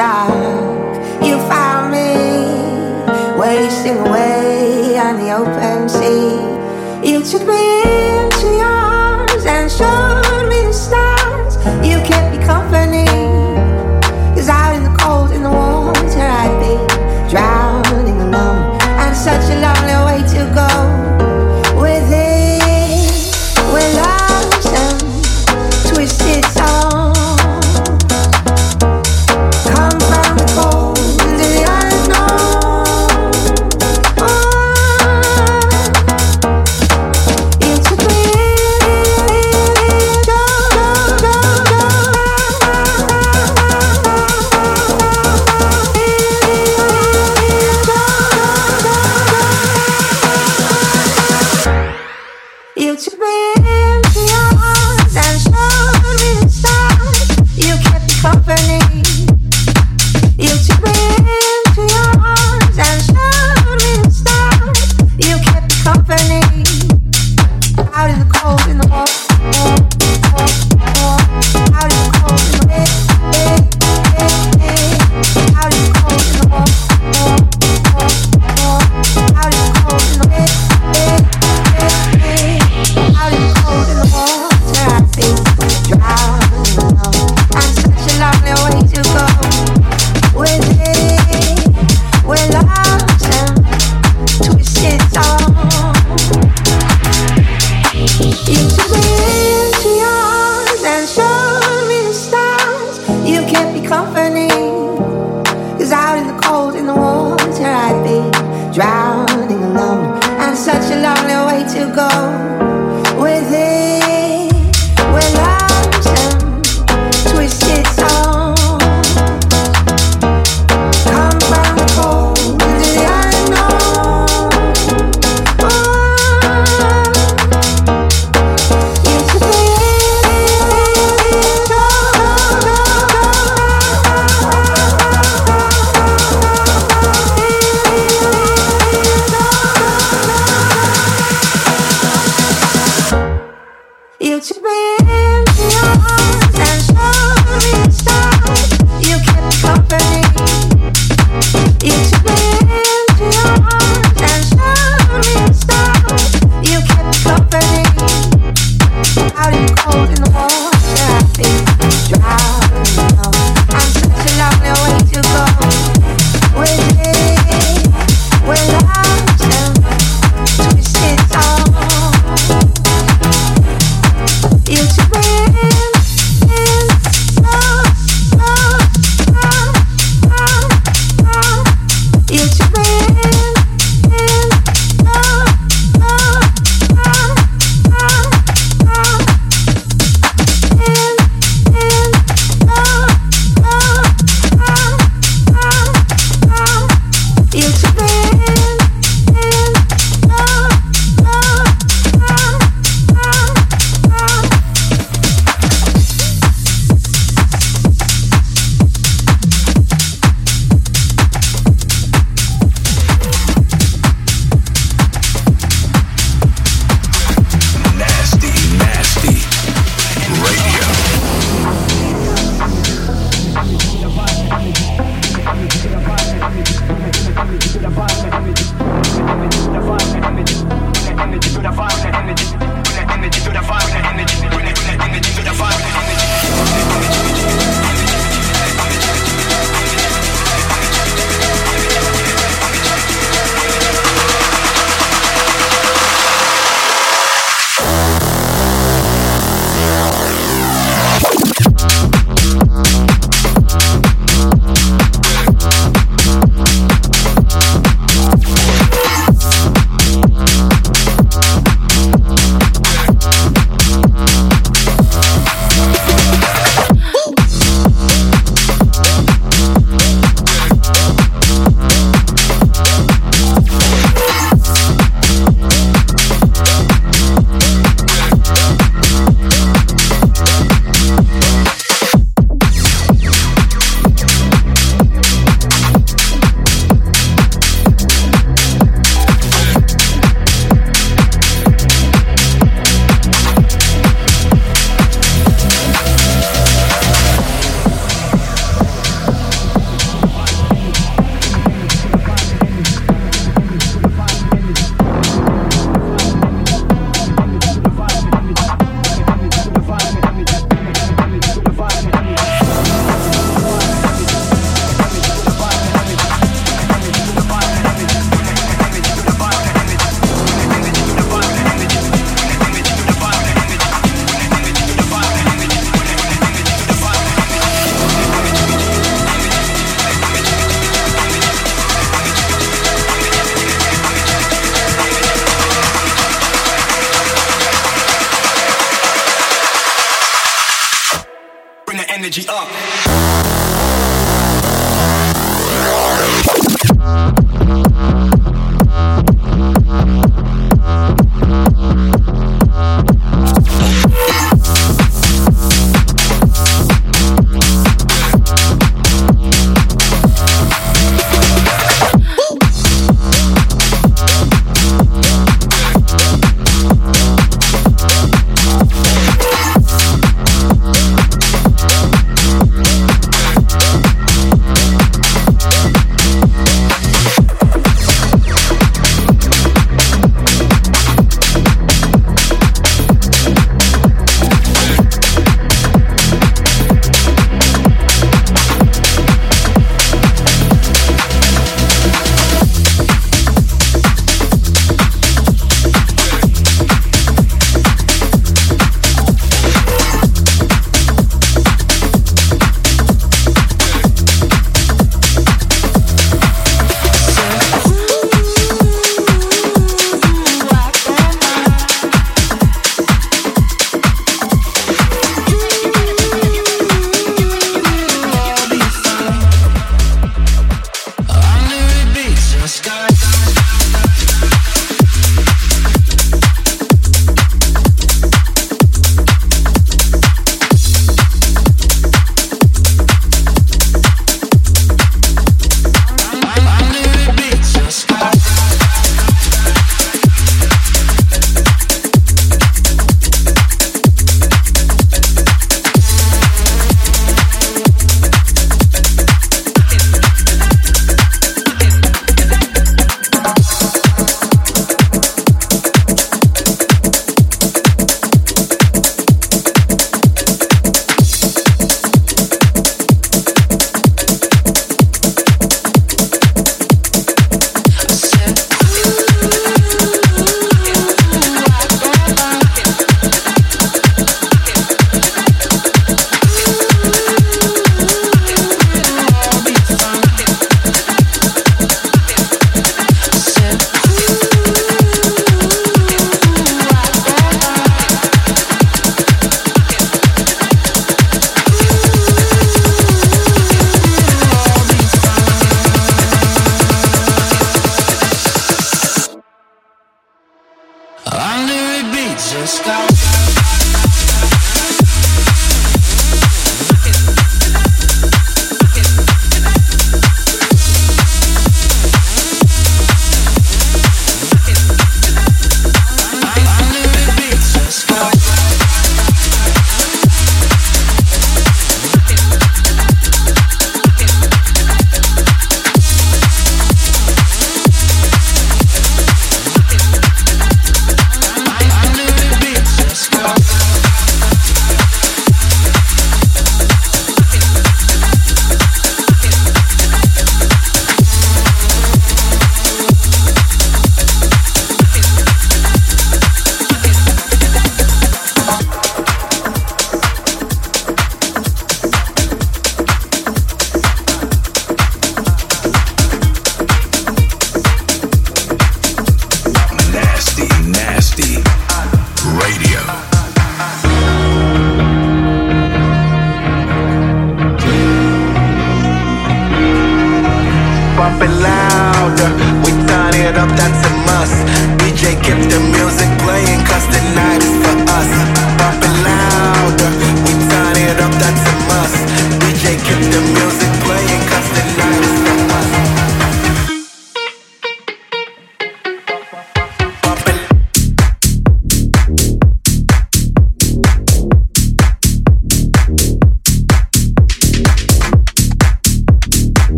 die.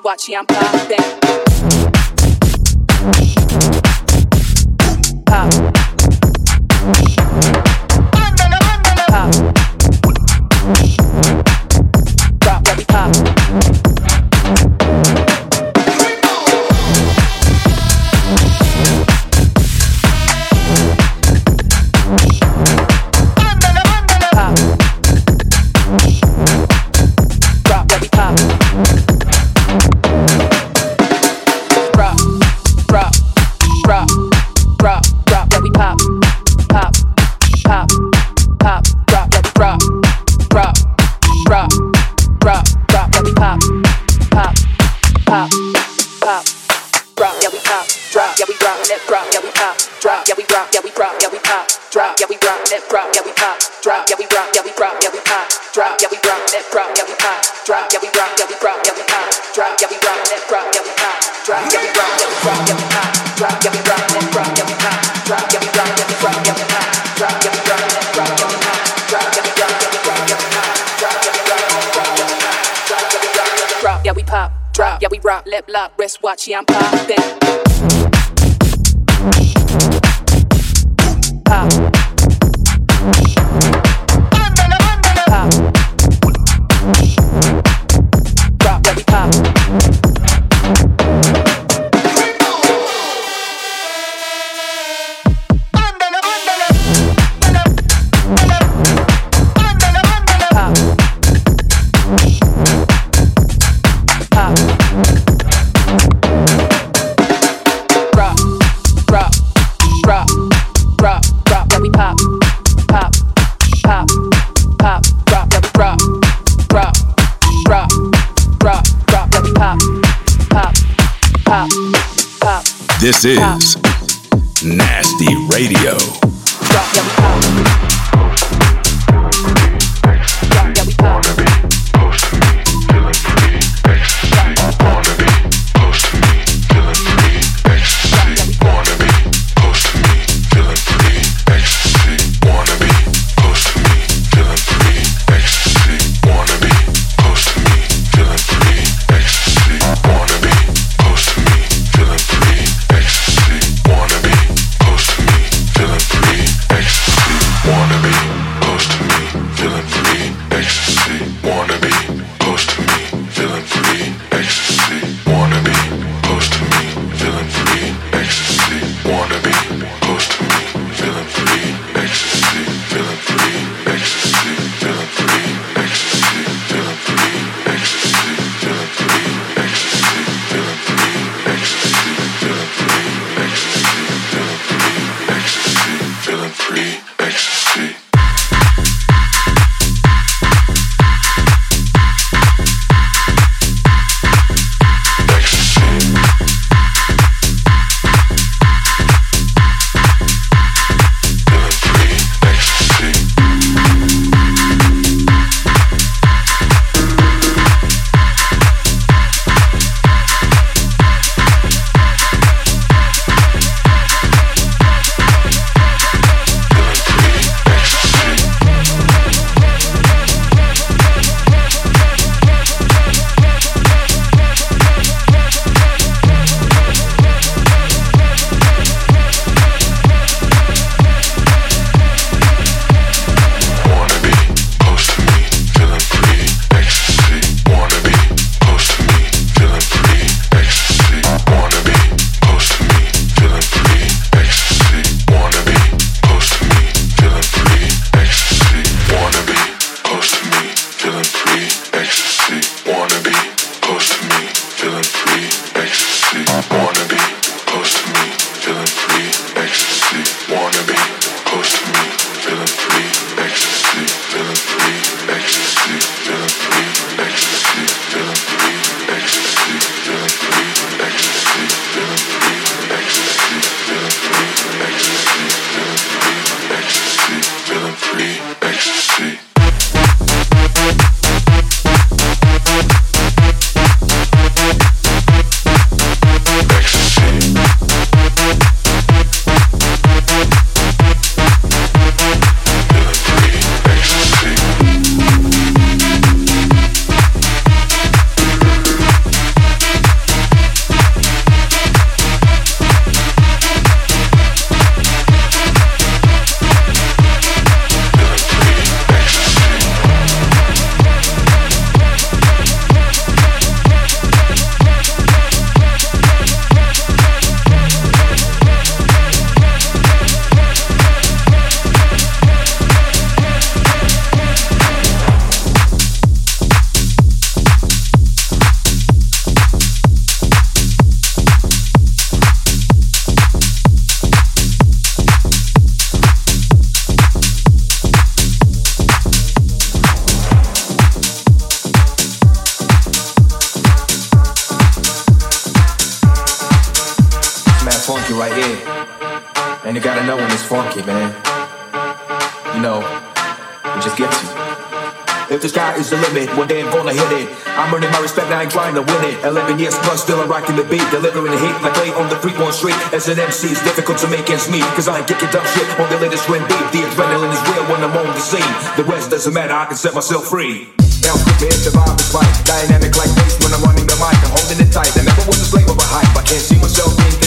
Watch, I'm popping. Wrist watch, yeah I'm popping. Pop. This is beat, delivering the heat like late on the 3-1 street. As an MC, it's difficult to make ends meet, cause I ain't kicking tough shit on the latest trend beat. The adrenaline is real when I'm on the scene. The rest doesn't matter, I can set myself free. Now prepared to vibe is right, dynamic like bass when I'm running the mic. I'm holding it tight, I never was a slave of a hype. I can't see myself being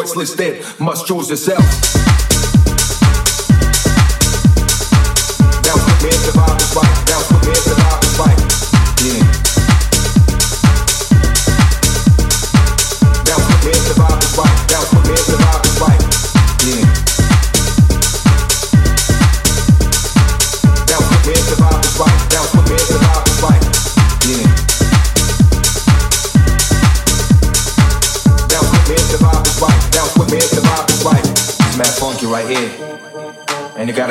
inside, Must choose what they keep on hating, cause they never let us down here. And I get down still, down me downhill, downhill. Don't let the bodies put your energy down, they fucking around, but, but, but never been on enemy's ground. I'm not pushing up my focus when I'm lost. I keep sweating on the grind till I'm back on the course. Now I'm navigating,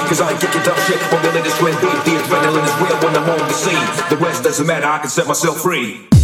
cause my life is a tough race. I'm leaving thing away, cause I don't have enough the Lose money, but don't matter, I can set myself you overcome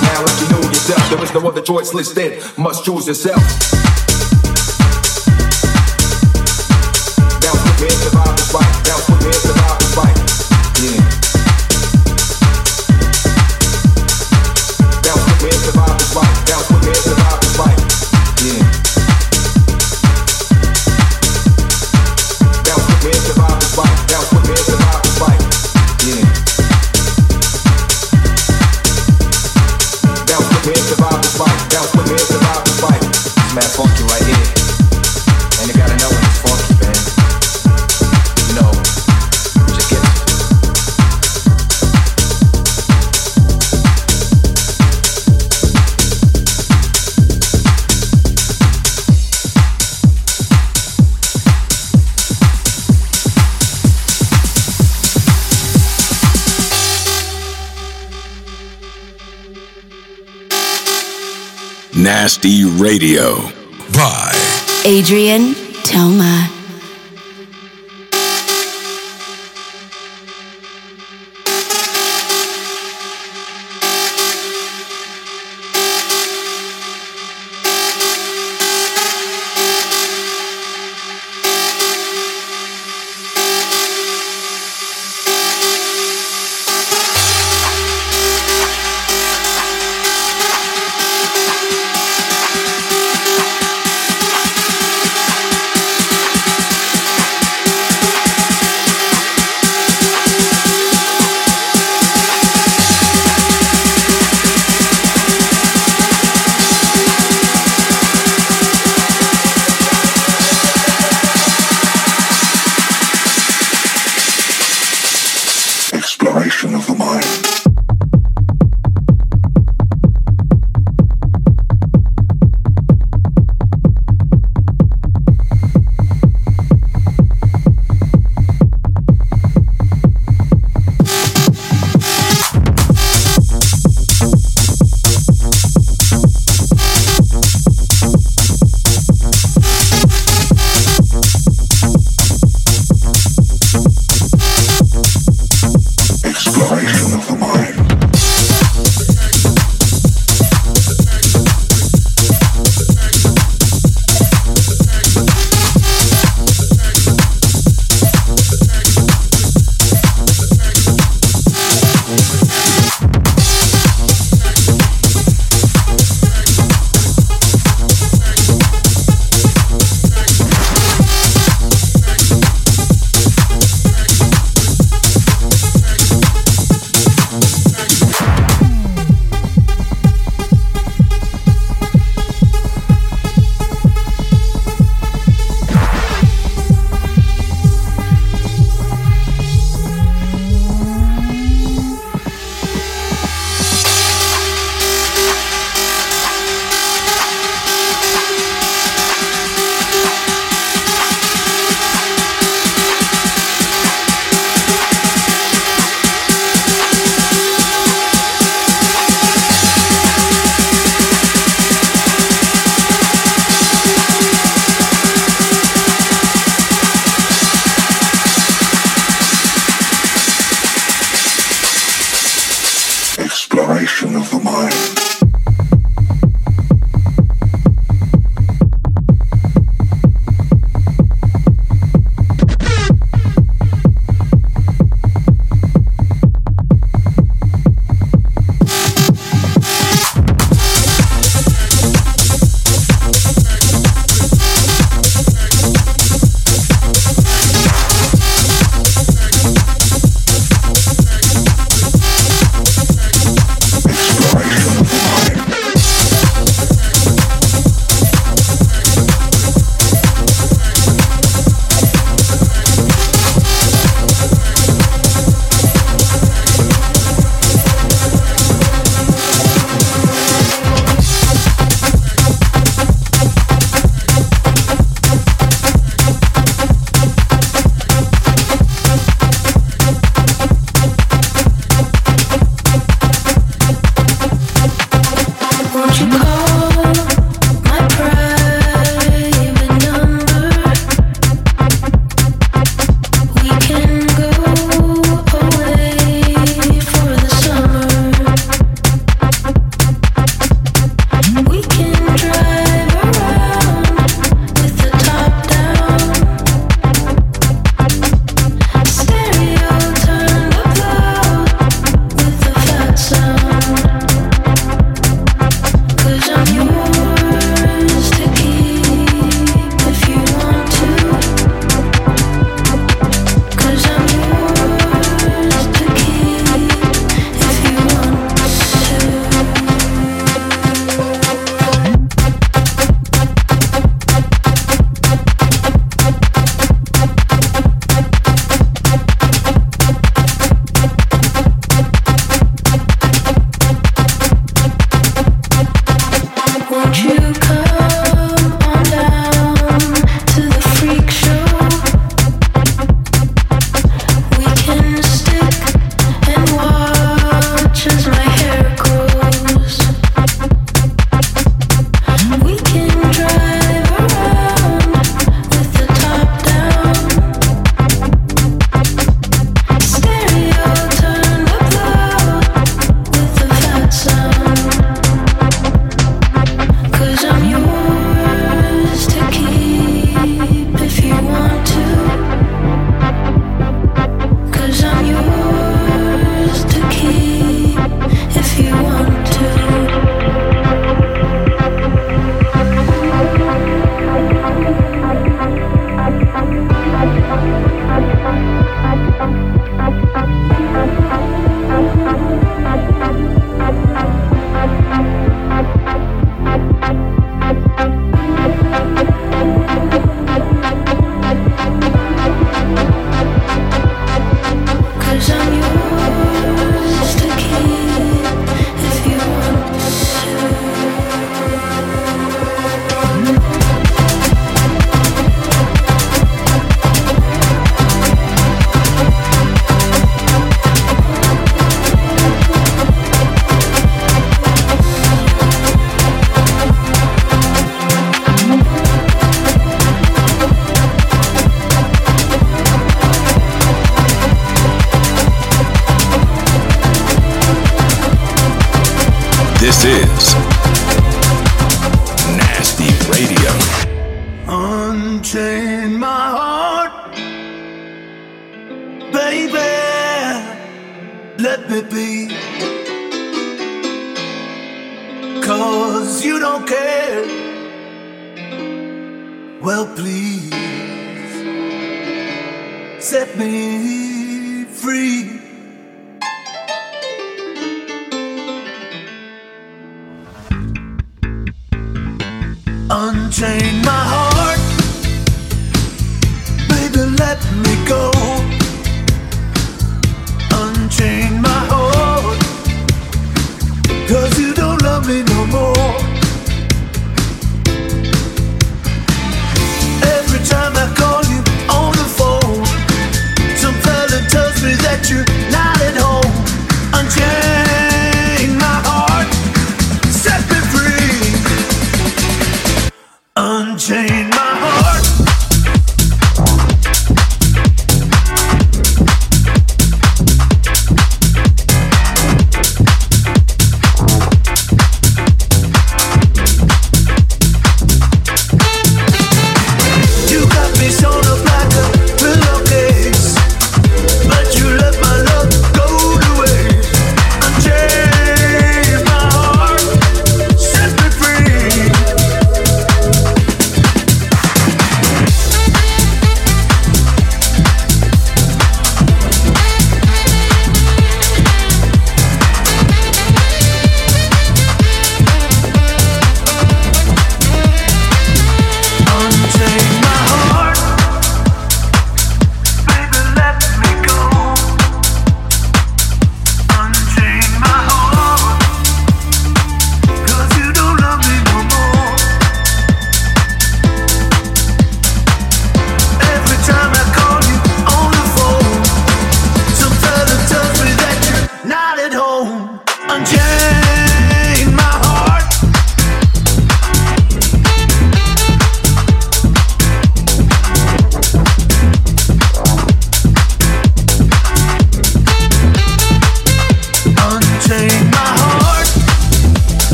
no other choice listed, must choose yourself. Nasty Radio by Adrien Toma.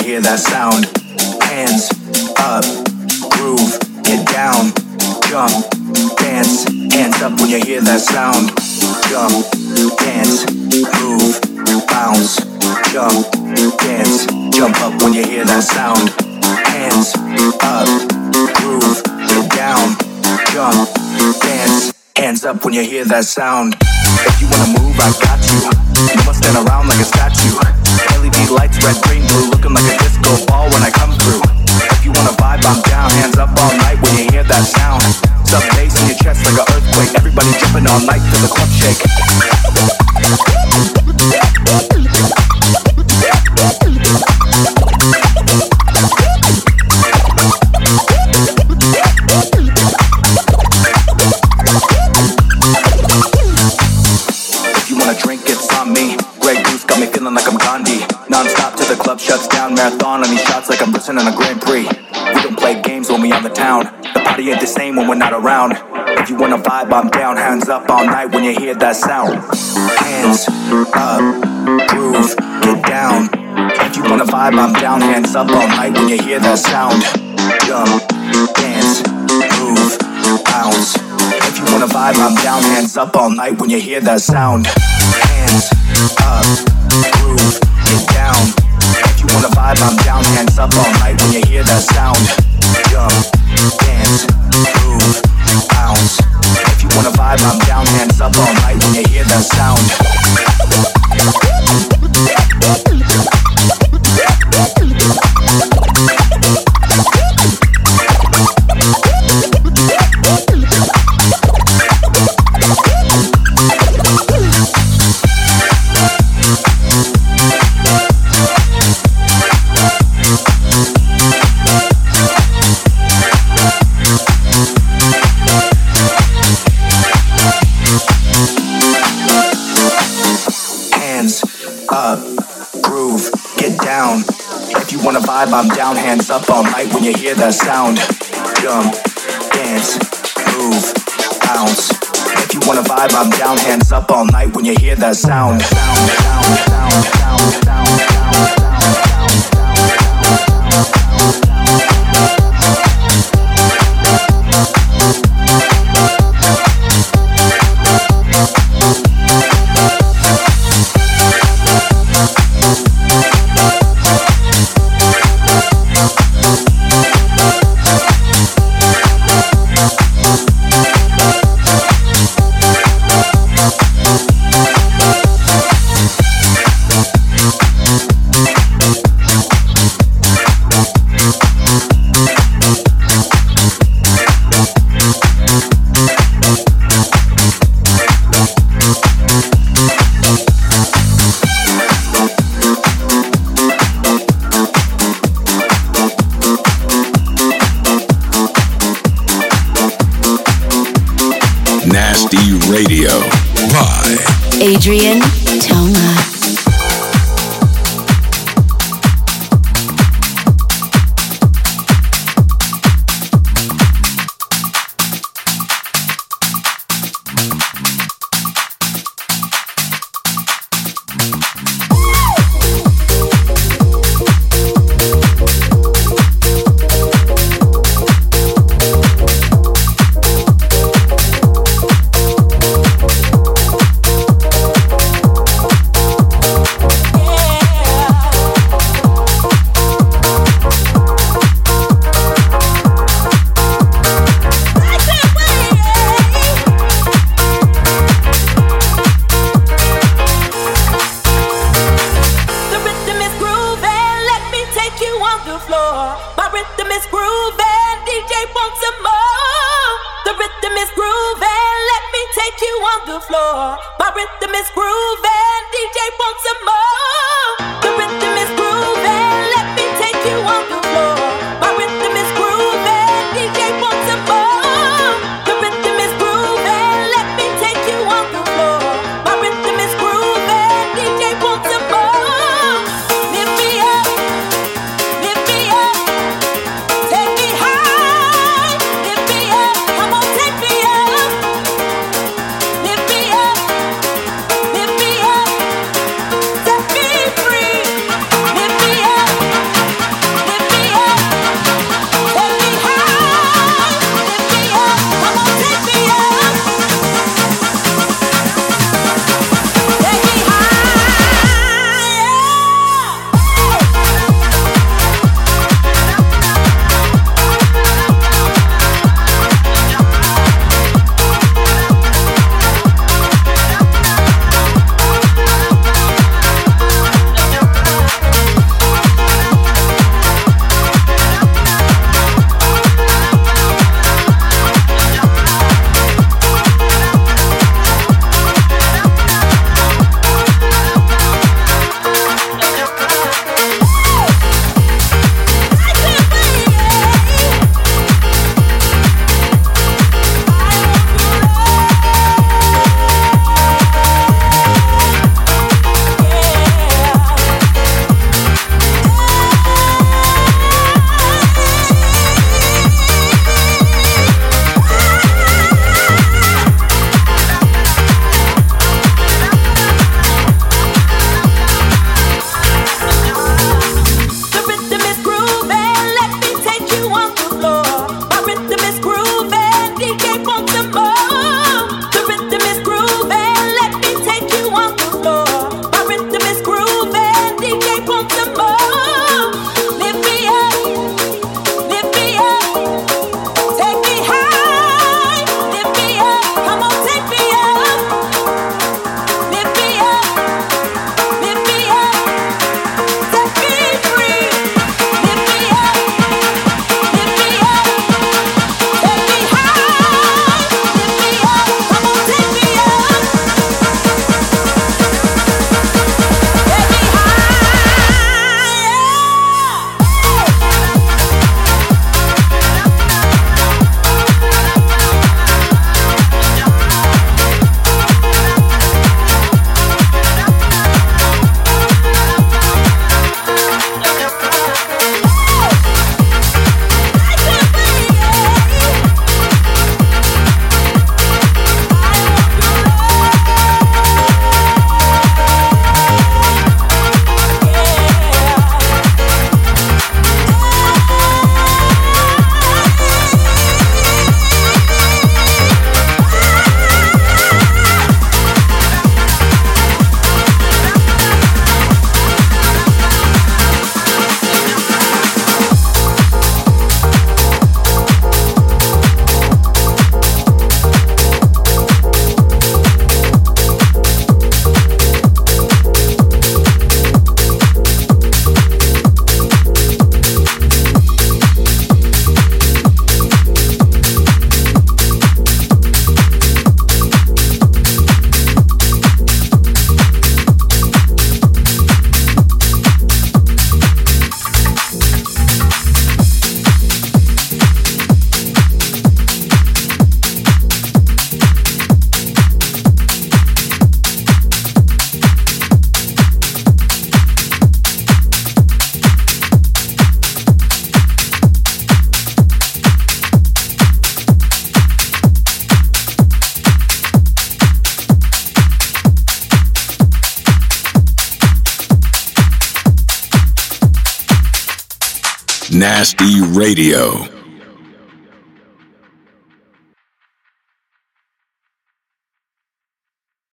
That sound. Hands up, groove, get down, jump, dance, hands up when you hear that sound. Jump, dance, move, bounce, jump, dance, jump up when you hear that sound. Hands up, groove, get down, jump, dance, hands up when you hear that sound. If you wanna move, I got you. You must stand around like a statue. Around. If you wanna vibe, I'm down. Hands up all night when you hear that sound. Hands up, groove, get down. If you wanna vibe, I'm down. Hands up all night when you hear that sound. Jump, dance, move, bounce. If you wanna vibe, I'm down. Hands up all night when you hear that sound. Hands up, groove, get down If you wanna vibe, I'm down, hands up all night when you hear that sound. Jump, dance, sound. Hands up all night when you hear that sound. Jump, dance, move, bounce. If you wanna vibe, I'm down, hands up all night when you hear that sound. sound, Adrien Nasty Radio.